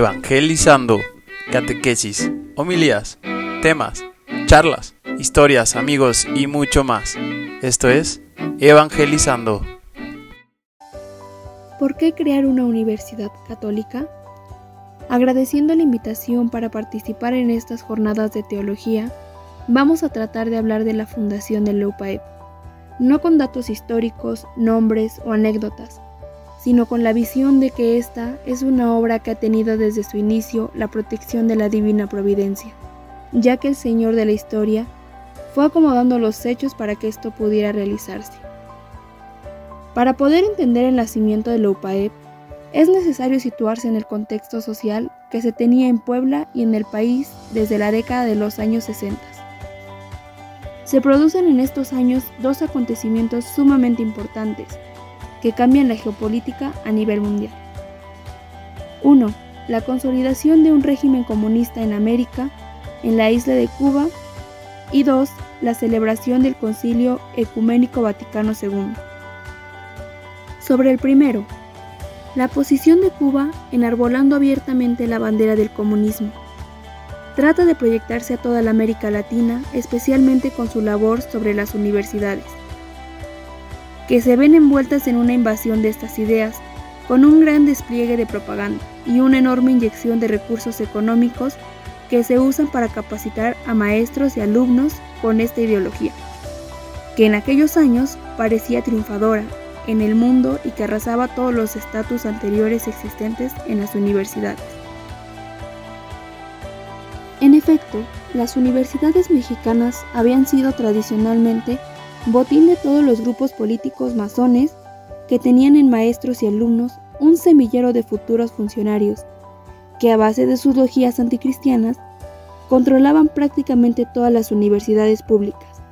evangelizando, catequesis, homilías, temas, charlas, historias, amigos y mucho más. Esto es Evangelizando. ¿Por qué crear una universidad católica? Agradeciendo la invitación para participar en estas jornadas de teología, vamos a tratar de hablar de la fundación del LUPAEP, no con datos históricos, nombres o anécdotas, sino con la visión de que esta es una obra que ha tenido desde su inicio la protección de la divina providencia, ya que el Señor de la historia fue acomodando los hechos para que esto pudiera realizarse. Para poder entender el nacimiento de la UPAEP, es necesario situarse en el contexto social que se tenía en Puebla y en el país desde la década de los años 60. Se producen en estos años dos acontecimientos sumamente importantes, que cambian la geopolítica a nivel mundial. 1. La consolidación de un régimen comunista en América, en la isla de Cuba. Y 2. La celebración del Concilio Ecuménico Vaticano II. Sobre el primero, la posición de Cuba enarbolando abiertamente la bandera del comunismo. Trata de proyectarse a toda la América Latina, especialmente con su labor sobre las universidades que se ven envueltas en una invasión de estas ideas, con un gran despliegue de propaganda y una enorme inyección de recursos económicos que se usan para capacitar a maestros y alumnos con esta ideología, que en aquellos años parecía triunfadora en el mundo y que arrasaba todos los estatus anteriores existentes en las universidades. En efecto, las universidades mexicanas habían sido tradicionalmente botín de todos los grupos políticos masones que tenían en maestros y alumnos un semillero de futuros funcionarios, que a base de sus logías anticristianas controlaban prácticamente todas las universidades públicas,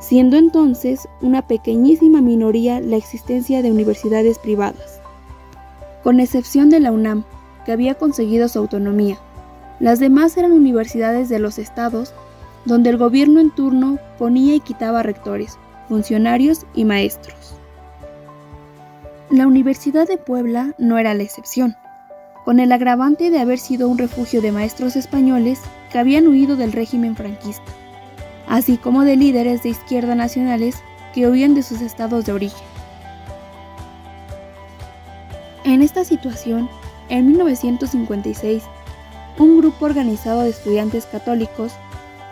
siendo entonces una pequeñísima minoría la existencia de universidades privadas. Con excepción de la UNAM, que había conseguido su autonomía, las demás eran universidades de los estados donde el gobierno en turno ponía y quitaba rectores, funcionarios y maestros. La Universidad de Puebla no era la excepción, con el agravante de haber sido un refugio de maestros españoles que habían huido del régimen franquista, así como de líderes de izquierda nacionales que huían de sus estados de origen. En esta situación, en 1956, un grupo organizado de estudiantes católicos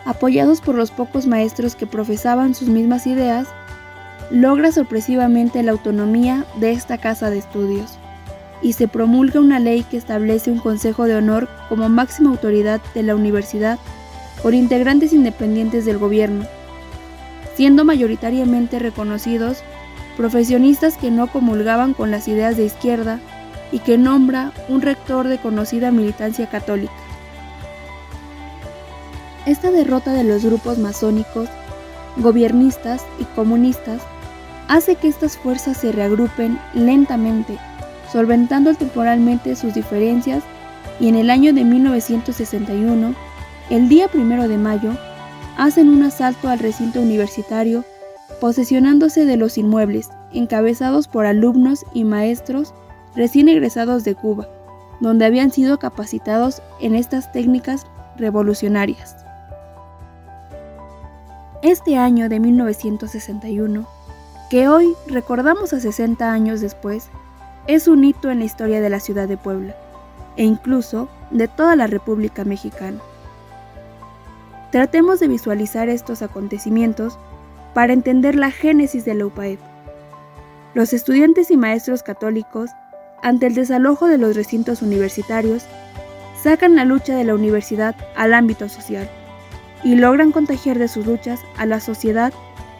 apoyados por los pocos maestros que profesaban sus mismas ideas, logra sorpresivamente la autonomía de esta casa de estudios y se promulga una ley que establece un Consejo de Honor como máxima autoridad de la universidad por integrantes independientes del gobierno, siendo mayoritariamente reconocidos profesionistas que no comulgaban con las ideas de izquierda y que nombra un rector de conocida militancia católica. Esta derrota de los grupos masónicos, gobiernistas y comunistas hace que estas fuerzas se reagrupen lentamente, solventando temporalmente sus diferencias y en el año de 1961, el día primero de mayo, hacen un asalto al recinto universitario, posesionándose de los inmuebles, encabezados por alumnos y maestros recién egresados de Cuba, donde habían sido capacitados en estas técnicas revolucionarias. Este año de 1961, que hoy recordamos a 60 años después, es un hito en la historia de la ciudad de Puebla e incluso de toda la República Mexicana. Tratemos de visualizar estos acontecimientos para entender la génesis de la UPAEP. Los estudiantes y maestros católicos, ante el desalojo de los recintos universitarios, sacan la lucha de la universidad al ámbito social y logran contagiar de sus luchas a la sociedad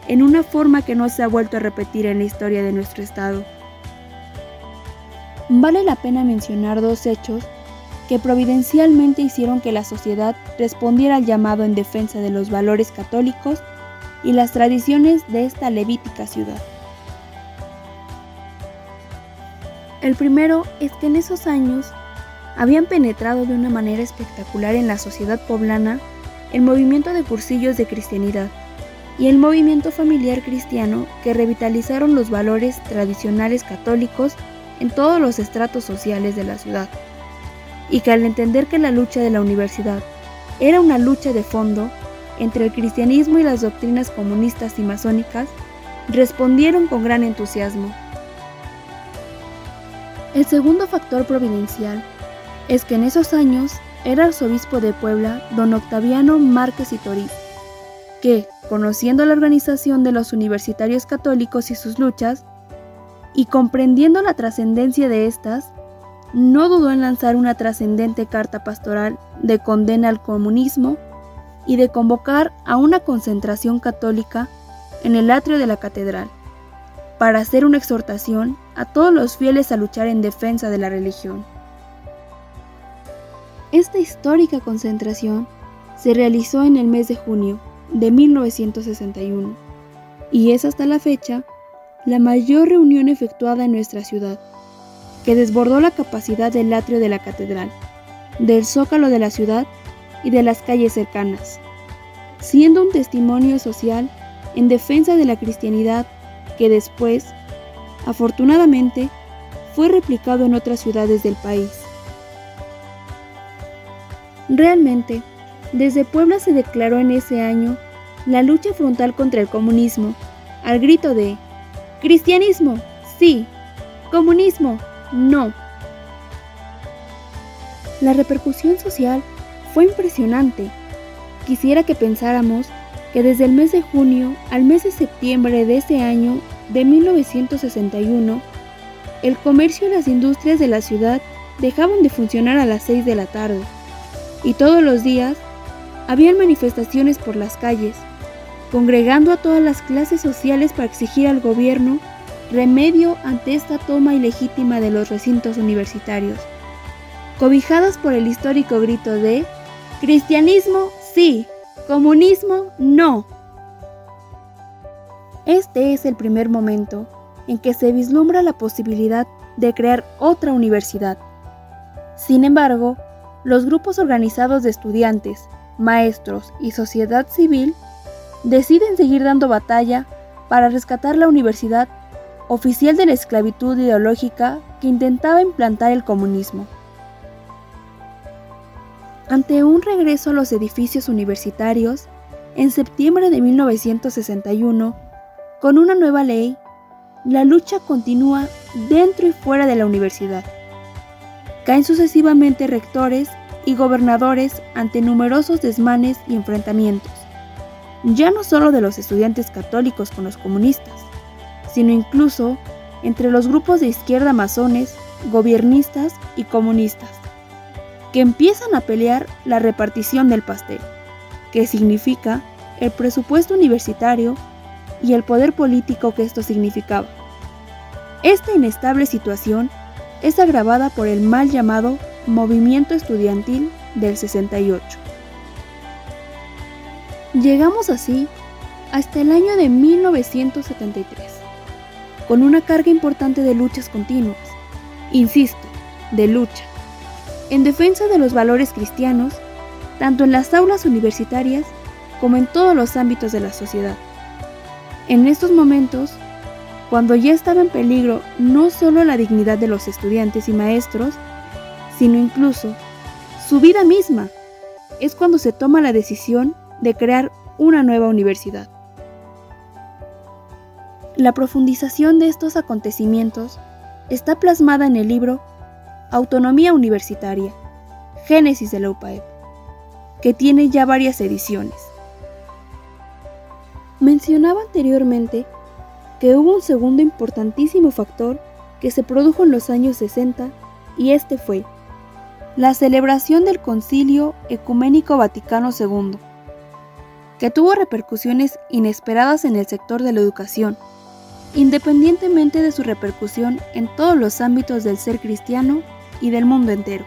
en una forma que no se ha vuelto a repetir en la historia de nuestro Estado. Vale la pena mencionar dos hechos que providencialmente hicieron que la sociedad respondiera al llamado en defensa de los valores católicos y las tradiciones de esta levítica ciudad. El primero es que en esos años habían penetrado de una manera espectacular en la sociedad poblana el movimiento de cursillos de cristianidad y el movimiento familiar cristiano que revitalizaron los valores tradicionales católicos en todos los estratos sociales de la ciudad. y que al entender que la lucha de la universidad era una lucha de fondo entre el cristianismo y las doctrinas comunistas y masónicas, respondieron con gran entusiasmo. El segundo factor providencial es que en esos años era arzobispo de Puebla don Octaviano Márquez y Toriz, que, conociendo la organización de los universitarios católicos y sus luchas, y comprendiendo la trascendencia de estas, no dudó en lanzar una trascendente carta pastoral de condena al comunismo y de convocar a una concentración católica en el atrio de la catedral, para hacer una exhortación a todos los fieles a luchar en defensa de la religión. Esta histórica concentración se realizó en el mes de junio de 1961 y es hasta la fecha la mayor reunión efectuada en nuestra ciudad, que desbordó la capacidad del atrio de la catedral, del zócalo de la ciudad y de las calles cercanas, siendo un testimonio social en defensa de la cristianidad que después, afortunadamente, fue replicado en otras ciudades del país. Realmente, desde Puebla se declaró en ese año la lucha frontal contra el comunismo, al grito de Cristianismo, sí. Comunismo, no. La repercusión social fue impresionante. Quisiera que pensáramos que desde el mes de junio al mes de septiembre de ese año de 1961, el comercio y las industrias de la ciudad dejaban de funcionar a las 6 de la tarde y todos los días habían manifestaciones por las calles, congregando a todas las clases sociales para exigir al gobierno remedio ante esta toma ilegítima de los recintos universitarios, cobijadas por el histórico grito de Cristianismo sí, comunismo no. Este es el primer momento en que se vislumbra la posibilidad de crear otra universidad. Sin embargo, los grupos organizados de estudiantes, maestros y sociedad civil deciden seguir dando batalla para rescatar la universidad oficial de la esclavitud ideológica que intentaba implantar el comunismo. Ante un regreso a los edificios universitarios, en septiembre de 1961, con una nueva ley, la lucha continúa dentro y fuera de la universidad. Caen sucesivamente rectores y gobernadores ante numerosos desmanes y enfrentamientos, ya no solo de los estudiantes católicos con los comunistas, sino incluso entre los grupos de izquierda masones, gobiernistas y comunistas, que empiezan a pelear la repartición del pastel, que significa el presupuesto universitario y el poder político que esto significaba. Esta inestable situación es agravada por el mal llamado movimiento estudiantil del 68. Llegamos así hasta el año de 1973, con una carga importante de luchas continuas, insisto, de lucha, en defensa de los valores cristianos, tanto en las aulas universitarias como en todos los ámbitos de la sociedad. En estos momentos, cuando ya estaba en peligro no solo la dignidad de los estudiantes y maestros, sino incluso su vida misma, es cuando se toma la decisión de crear una nueva universidad. La profundización de estos acontecimientos está plasmada en el libro Autonomía Universitaria, Génesis de la UPAEP, que tiene ya varias ediciones. Mencionaba anteriormente que hubo un segundo importantísimo factor que se produjo en los años 60 y este fue la celebración del Concilio Ecuménico Vaticano II, que tuvo repercusiones inesperadas en el sector de la educación, independientemente de su repercusión en todos los ámbitos del ser cristiano y del mundo entero.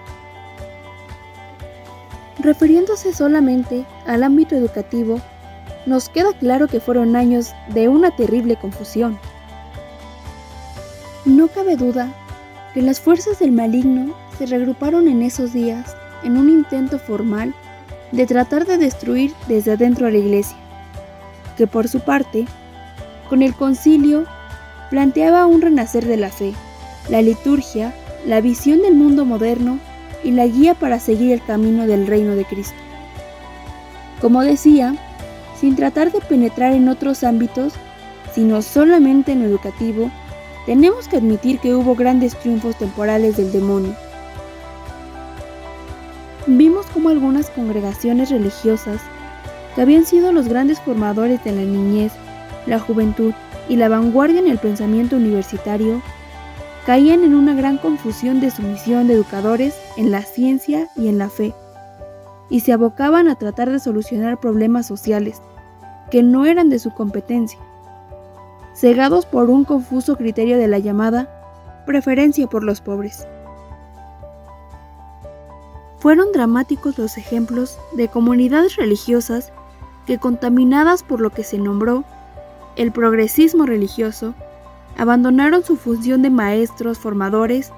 Refiriéndose solamente al ámbito educativo, nos queda claro que fueron años de una terrible confusión. No cabe duda que las fuerzas del maligno se regruparon en esos días en un intento formal de tratar de destruir desde adentro a la iglesia, que por su parte, con el concilio, planteaba un renacer de la fe, la liturgia, la visión del mundo moderno y la guía para seguir el camino del reino de Cristo. Como decía, sin tratar de penetrar en otros ámbitos, sino solamente en lo educativo, tenemos que admitir que hubo grandes triunfos temporales del demonio. Vimos cómo algunas congregaciones religiosas, que habían sido los grandes formadores de la niñez, la juventud y la vanguardia en el pensamiento universitario, caían en una gran confusión de su misión de educadores en la ciencia y en la fe, y se abocaban a tratar de solucionar problemas sociales que no eran de su competencia, cegados por un confuso criterio de la llamada preferencia por los pobres. Fueron dramáticos los ejemplos de comunidades religiosas que contaminadas por lo que se nombró el progresismo religioso, abandonaron su función de maestros formadores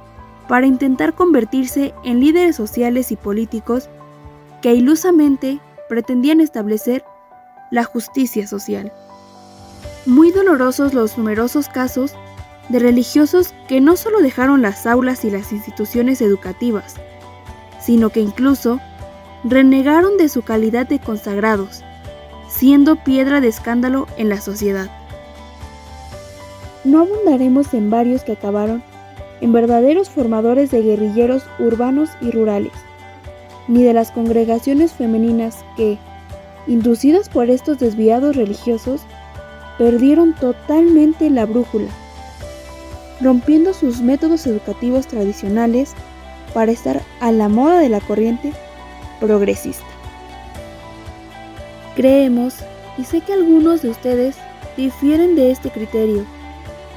para intentar convertirse en líderes sociales y políticos que ilusamente pretendían establecer la justicia social. Muy dolorosos los numerosos casos de religiosos que no solo dejaron las aulas y las instituciones educativas, sino que incluso renegaron de su calidad de consagrados, siendo piedra de escándalo en la sociedad. No abundaremos en varios que acabaron en verdaderos formadores de guerrilleros urbanos y rurales, ni de las congregaciones femeninas que, inducidas por estos desviados religiosos, perdieron totalmente la brújula, rompiendo sus métodos educativos tradicionales para estar a la moda de la corriente progresista. Creemos, y sé que algunos de ustedes difieren de este criterio,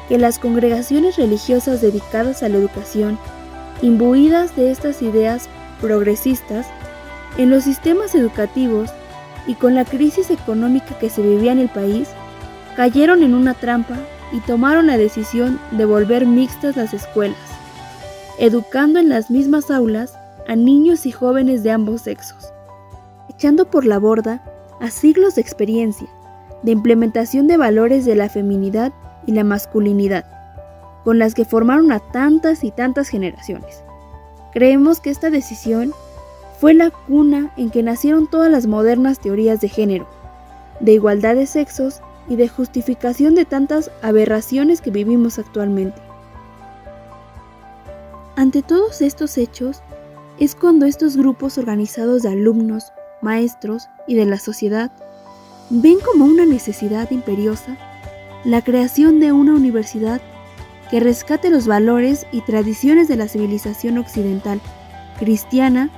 que las congregaciones religiosas dedicadas a la educación, imbuidas de estas ideas progresistas, en los sistemas educativos y con la crisis económica que se vivía en el país, cayeron en una trampa y tomaron la decisión de volver mixtas las escuelas, educando en las mismas aulas a niños y jóvenes de ambos sexos, echando por la borda a siglos de experiencia, de implementación de valores de la feminidad y la masculinidad, con las que formaron a tantas y tantas generaciones. Creemos que esta decisión fue la cuna en que nacieron todas las modernas teorías de género, de igualdad de sexos y de justificación de tantas aberraciones que vivimos actualmente. Ante todos estos hechos, es cuando estos grupos organizados de alumnos, maestros y de la sociedad ven como una necesidad imperiosa la creación de una universidad que rescate los valores y tradiciones de la civilización occidental cristiana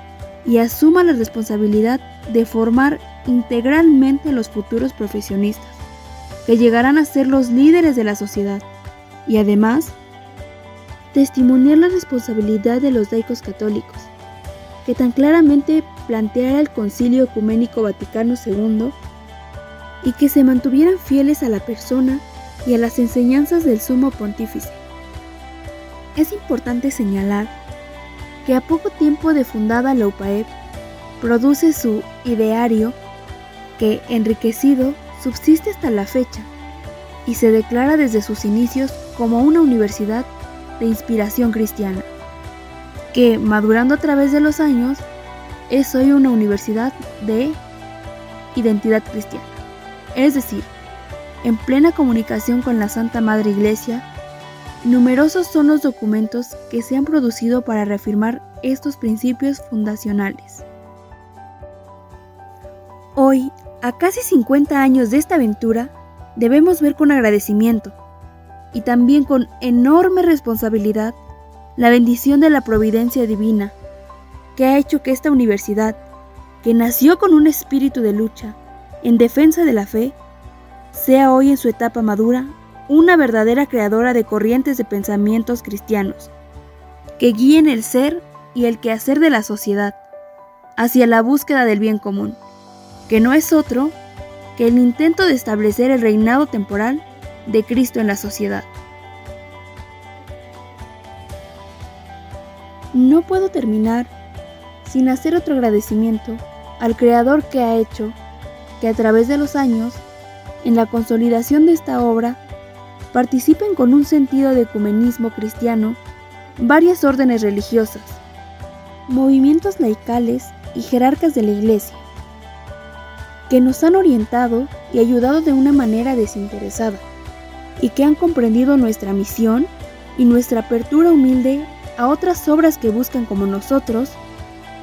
y asuma la responsabilidad de formar integralmente los futuros profesionistas, que llegarán a ser los líderes de la sociedad, y además testimoniar la responsabilidad de los laicos católicos, que tan claramente planteara el Concilio Ecuménico Vaticano II y que se mantuvieran fieles a la persona y a las enseñanzas del sumo pontífice. Es importante señalar que a poco tiempo de fundada la UPAEP, produce su ideario que, enriquecido, subsiste hasta la fecha y se declara desde sus inicios como una universidad de inspiración cristiana, que, madurando a través de los años, es hoy una universidad de identidad cristiana. Es decir, en plena comunicación con la Santa Madre Iglesia, numerosos son los documentos que se han producido para reafirmar estos principios fundacionales. Hoy, a casi 50 años de esta aventura, debemos ver con agradecimiento y también con enorme responsabilidad la bendición de la providencia divina que ha hecho que esta universidad, que nació con un espíritu de lucha en defensa de la fe, sea hoy en su etapa madura una verdadera creadora de corrientes de pensamientos cristianos, que guíen el ser y el quehacer de la sociedad hacia la búsqueda del bien común, que no es otro que el intento de establecer el reinado temporal de Cristo en la sociedad. No puedo terminar sin hacer otro agradecimiento al Creador que ha hecho que a través de los años en la consolidación de esta obra participen con un sentido de ecumenismo cristiano varias órdenes religiosas, movimientos laicales y jerarcas de la Iglesia, que nos han orientado y ayudado de una manera desinteresada, y que han comprendido nuestra misión y nuestra apertura humilde a otras obras que buscan como nosotros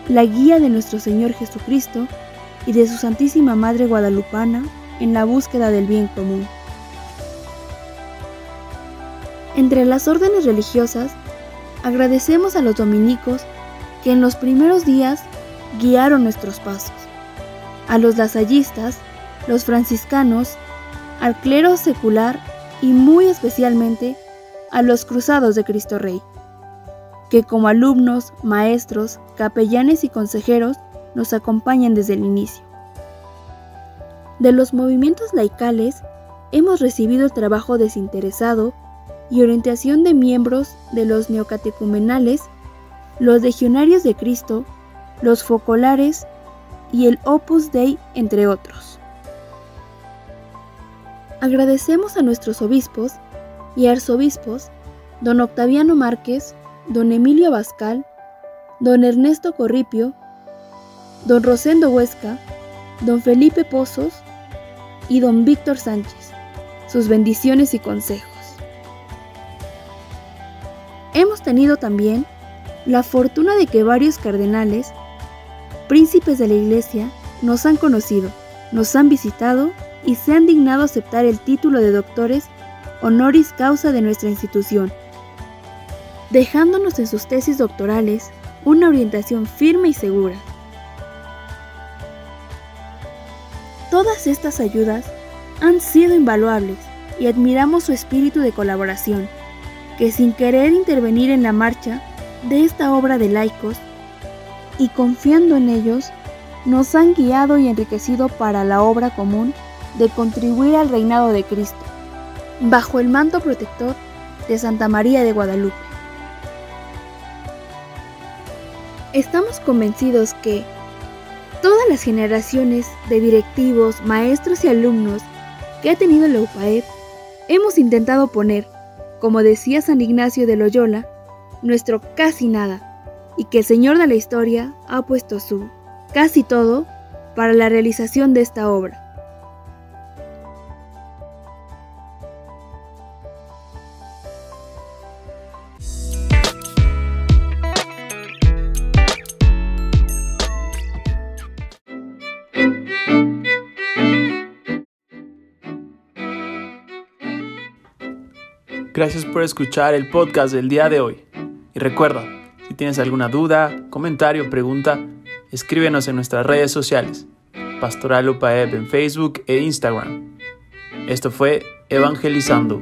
la guía de nuestro Señor Jesucristo y de su Santísima Madre Guadalupana en la búsqueda del bien común. Entre las órdenes religiosas, agradecemos a los dominicos que en los primeros días guiaron nuestros pasos, a los lasallistas, los franciscanos, al clero secular y muy especialmente a los cruzados de Cristo Rey, que como alumnos, maestros, capellanes y consejeros nos acompañan desde el inicio. De los movimientos laicales hemos recibido el trabajo desinteresado y orientación de miembros de los neocatecumenales, los legionarios de Cristo, los focolares y el Opus Dei, entre otros. Agradecemos a nuestros obispos y arzobispos, don Octaviano Márquez, don Emilio Abascal, don Ernesto Corripio, don Rosendo Huesca, don Felipe Pozos y don Víctor Sánchez, sus bendiciones y consejos. Hemos tenido también la fortuna de que varios cardenales, príncipes de la Iglesia, nos han conocido, nos han visitado y se han dignado aceptar el título de doctores honoris causa de nuestra institución, dejándonos en sus tesis doctorales una orientación firme y segura. Todas estas ayudas han sido invaluables y admiramos su espíritu de colaboración, que sin querer intervenir en la marcha de esta obra de laicos y confiando en ellos, nos han guiado y enriquecido para la obra común de contribuir al reinado de Cristo, bajo el manto protector de Santa María de Guadalupe. Estamos convencidos que, todas las generaciones de directivos, maestros y alumnos que ha tenido la UPAEP, hemos intentado poner, como decía San Ignacio de Loyola, nuestro casi nada, y que el Señor de la historia ha puesto su casi todo para la realización de esta obra. Gracias por escuchar el podcast del día de hoy. Y recuerda, si tienes alguna duda, comentario o pregunta, escríbenos en nuestras redes sociales. Pastoral UPAEP en Facebook e Instagram. Esto fue Evangelizando.